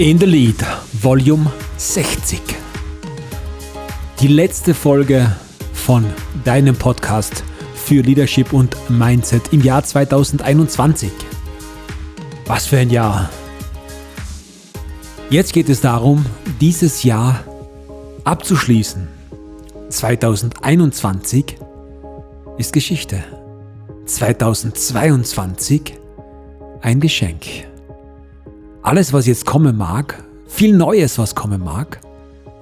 In the Lead, Volume 60. Die letzte Folge von deinem Podcast für Leadership und Mindset im Jahr 2021. Was für ein Jahr. Jetzt geht es darum, dieses Jahr abzuschließen. 2021 ist Geschichte. 2022 ein Geschenk alles, was jetzt kommen mag, viel Neues, was kommen mag,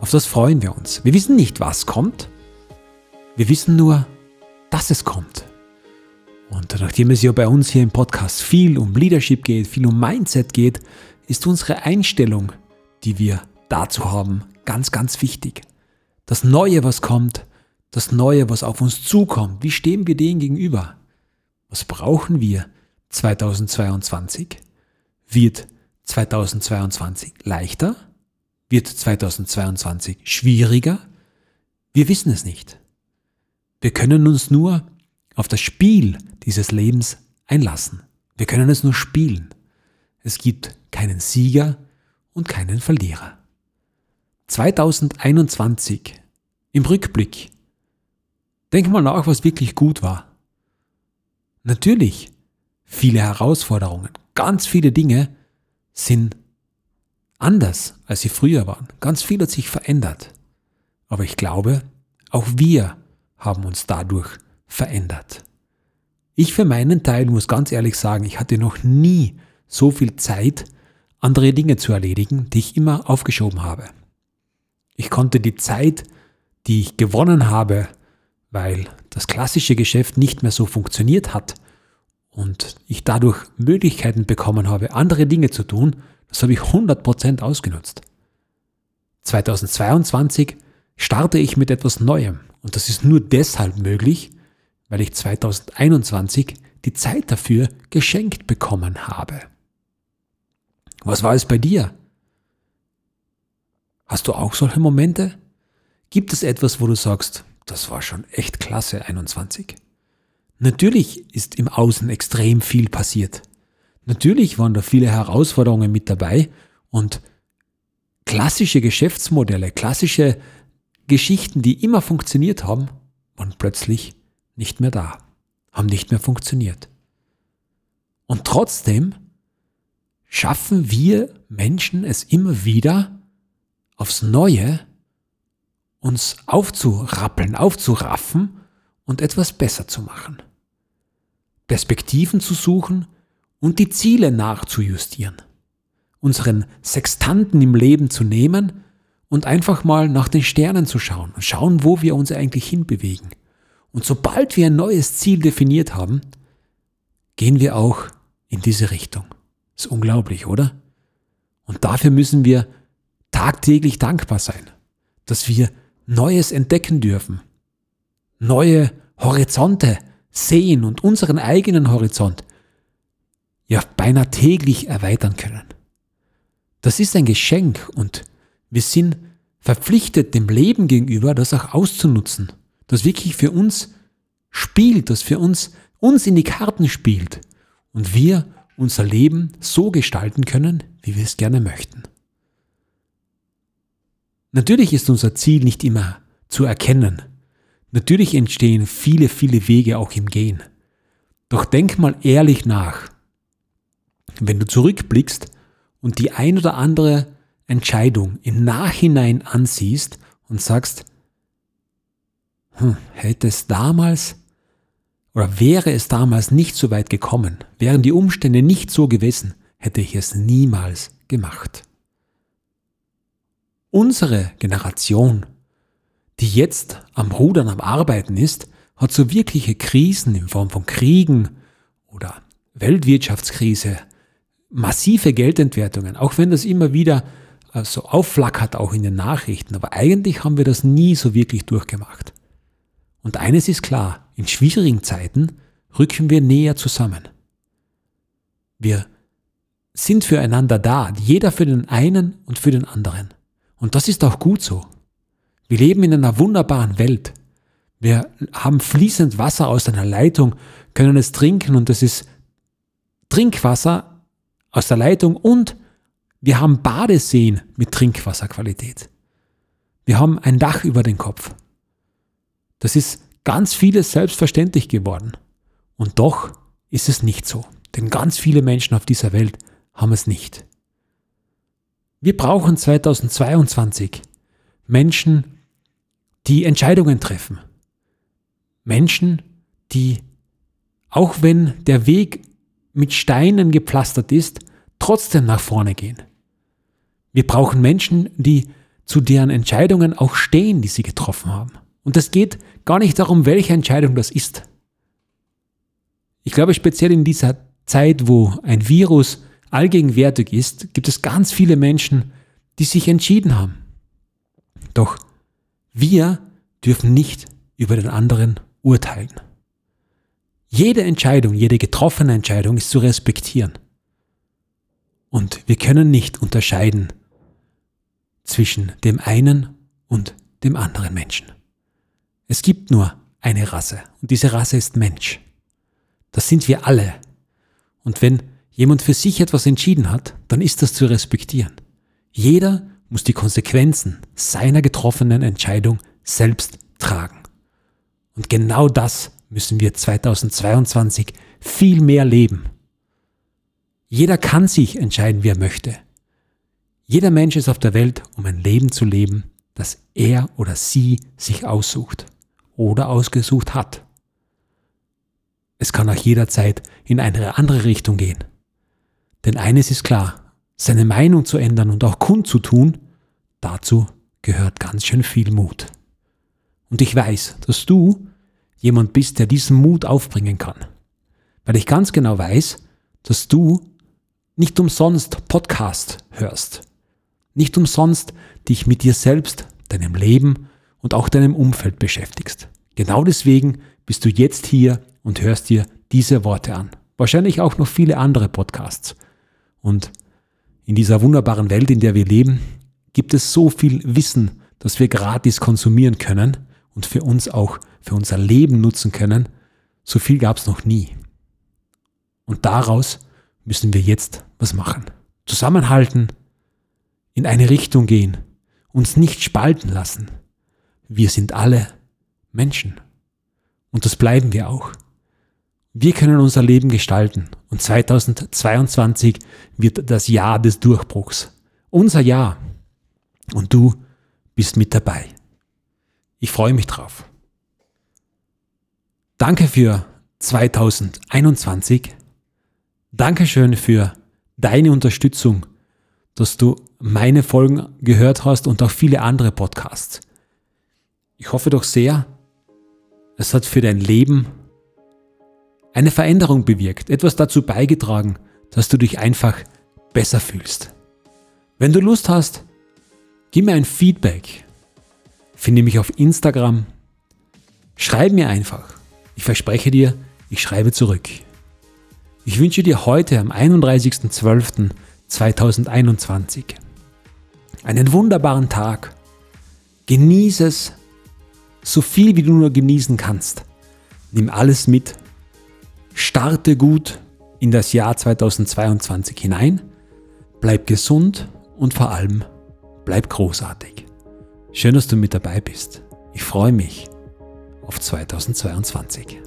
auf das freuen wir uns. Wir wissen nicht, was kommt. Wir wissen nur, dass es kommt. Und nachdem es ja bei uns hier im Podcast viel um Leadership geht, viel um Mindset geht, ist unsere Einstellung, die wir dazu haben, ganz, ganz wichtig. Das Neue, was kommt, das Neue, was auf uns zukommt, wie stehen wir dem gegenüber? Was brauchen wir 2022? Wird 2022 leichter? Wird 2022 schwieriger? Wir wissen es nicht. Wir können uns nur auf das Spiel dieses Lebens einlassen. Wir können es nur spielen. Es gibt keinen Sieger und keinen Verlierer. 2021 im Rückblick. Denk mal nach, was wirklich gut war. Natürlich viele Herausforderungen, ganz viele Dinge, sind anders, als sie früher waren. Ganz viel hat sich verändert. Aber ich glaube, auch wir haben uns dadurch verändert. Ich für meinen Teil muss ganz ehrlich sagen, ich hatte noch nie so viel Zeit, andere Dinge zu erledigen, die ich immer aufgeschoben habe. Ich konnte die Zeit, die ich gewonnen habe, weil das klassische Geschäft nicht mehr so funktioniert hat, und ich dadurch Möglichkeiten bekommen habe, andere Dinge zu tun, das habe ich 100% ausgenutzt. 2022 starte ich mit etwas Neuem und das ist nur deshalb möglich, weil ich 2021 die Zeit dafür geschenkt bekommen habe. Was war es bei dir? Hast du auch solche Momente? Gibt es etwas, wo du sagst, das war schon echt klasse 21? Natürlich ist im Außen extrem viel passiert. Natürlich waren da viele Herausforderungen mit dabei und klassische Geschäftsmodelle, klassische Geschichten, die immer funktioniert haben, waren plötzlich nicht mehr da, haben nicht mehr funktioniert. Und trotzdem schaffen wir Menschen es immer wieder aufs Neue, uns aufzurappeln, aufzuraffen und etwas besser zu machen. Perspektiven zu suchen und die Ziele nachzujustieren. Unseren Sextanten im Leben zu nehmen und einfach mal nach den Sternen zu schauen und schauen, wo wir uns eigentlich hinbewegen. Und sobald wir ein neues Ziel definiert haben, gehen wir auch in diese Richtung. Ist unglaublich, oder? Und dafür müssen wir tagtäglich dankbar sein, dass wir Neues entdecken dürfen, neue Horizonte sehen und unseren eigenen Horizont ja beinahe täglich erweitern können. Das ist ein Geschenk und wir sind verpflichtet, dem Leben gegenüber das auch auszunutzen, das wirklich für uns spielt, das für uns uns in die Karten spielt und wir unser Leben so gestalten können, wie wir es gerne möchten. Natürlich ist unser Ziel nicht immer zu erkennen, Natürlich entstehen viele, viele Wege auch im Gehen. Doch denk mal ehrlich nach. Wenn du zurückblickst und die ein oder andere Entscheidung im Nachhinein ansiehst und sagst, hm, hätte es damals oder wäre es damals nicht so weit gekommen, wären die Umstände nicht so gewesen, hätte ich es niemals gemacht. Unsere Generation die jetzt am Rudern am Arbeiten ist, hat so wirkliche Krisen in Form von Kriegen oder Weltwirtschaftskrise, massive Geldentwertungen, auch wenn das immer wieder äh, so aufflackert, auch in den Nachrichten. Aber eigentlich haben wir das nie so wirklich durchgemacht. Und eines ist klar, in schwierigen Zeiten rücken wir näher zusammen. Wir sind füreinander da, jeder für den einen und für den anderen. Und das ist auch gut so. Wir leben in einer wunderbaren Welt. Wir haben fließend Wasser aus einer Leitung, können es trinken und es ist Trinkwasser aus der Leitung und Wir haben Badeseen mit Trinkwasserqualität. Wir haben ein Dach über den Kopf. Das ist ganz vieles selbstverständlich geworden. Und doch ist es nicht so. Denn ganz viele Menschen auf dieser Welt haben es nicht. Wir brauchen 2022 Menschen, die Entscheidungen treffen. Menschen, die, auch wenn der Weg mit Steinen gepflastert ist, trotzdem nach vorne gehen. Wir brauchen Menschen, die zu deren Entscheidungen auch stehen, die sie getroffen haben. Und es geht gar nicht darum, welche Entscheidung das ist. Ich glaube, speziell in dieser Zeit, wo ein Virus allgegenwärtig ist, gibt es ganz viele Menschen, die sich entschieden haben. Doch wir dürfen nicht über den anderen urteilen. Jede Entscheidung, jede getroffene Entscheidung ist zu respektieren. Und wir können nicht unterscheiden zwischen dem einen und dem anderen Menschen. Es gibt nur eine Rasse und diese Rasse ist Mensch. Das sind wir alle. Und wenn jemand für sich etwas entschieden hat, dann ist das zu respektieren. Jeder muss die Konsequenzen seiner getroffenen Entscheidung selbst tragen. Und genau das müssen wir 2022 viel mehr leben. Jeder kann sich entscheiden, wie er möchte. Jeder Mensch ist auf der Welt, um ein Leben zu leben, das er oder sie sich aussucht oder ausgesucht hat. Es kann auch jederzeit in eine andere Richtung gehen. Denn eines ist klar, seine Meinung zu ändern und auch kundzutun, dazu gehört ganz schön viel Mut. Und ich weiß, dass du jemand bist, der diesen Mut aufbringen kann. Weil ich ganz genau weiß, dass du nicht umsonst Podcast hörst. Nicht umsonst dich mit dir selbst, deinem Leben und auch deinem Umfeld beschäftigst. Genau deswegen bist du jetzt hier und hörst dir diese Worte an. Wahrscheinlich auch noch viele andere Podcasts. Und in dieser wunderbaren Welt, in der wir leben, gibt es so viel Wissen, das wir gratis konsumieren können und für uns auch für unser Leben nutzen können, so viel gab es noch nie. Und daraus müssen wir jetzt was machen. Zusammenhalten, in eine Richtung gehen, uns nicht spalten lassen. Wir sind alle Menschen. Und das bleiben wir auch. Wir können unser Leben gestalten und 2022 wird das Jahr des Durchbruchs. Unser Jahr. Und du bist mit dabei. Ich freue mich drauf. Danke für 2021. Dankeschön für deine Unterstützung, dass du meine Folgen gehört hast und auch viele andere Podcasts. Ich hoffe doch sehr, es hat für dein Leben eine Veränderung bewirkt, etwas dazu beigetragen, dass du dich einfach besser fühlst. Wenn du Lust hast, gib mir ein Feedback. Finde mich auf Instagram. Schreib mir einfach. Ich verspreche dir, ich schreibe zurück. Ich wünsche dir heute am 31.12.2021 einen wunderbaren Tag. Genieße es so viel wie du nur genießen kannst. Nimm alles mit. Starte gut in das Jahr 2022 hinein. Bleib gesund und vor allem bleib großartig. Schön, dass du mit dabei bist. Ich freue mich auf 2022.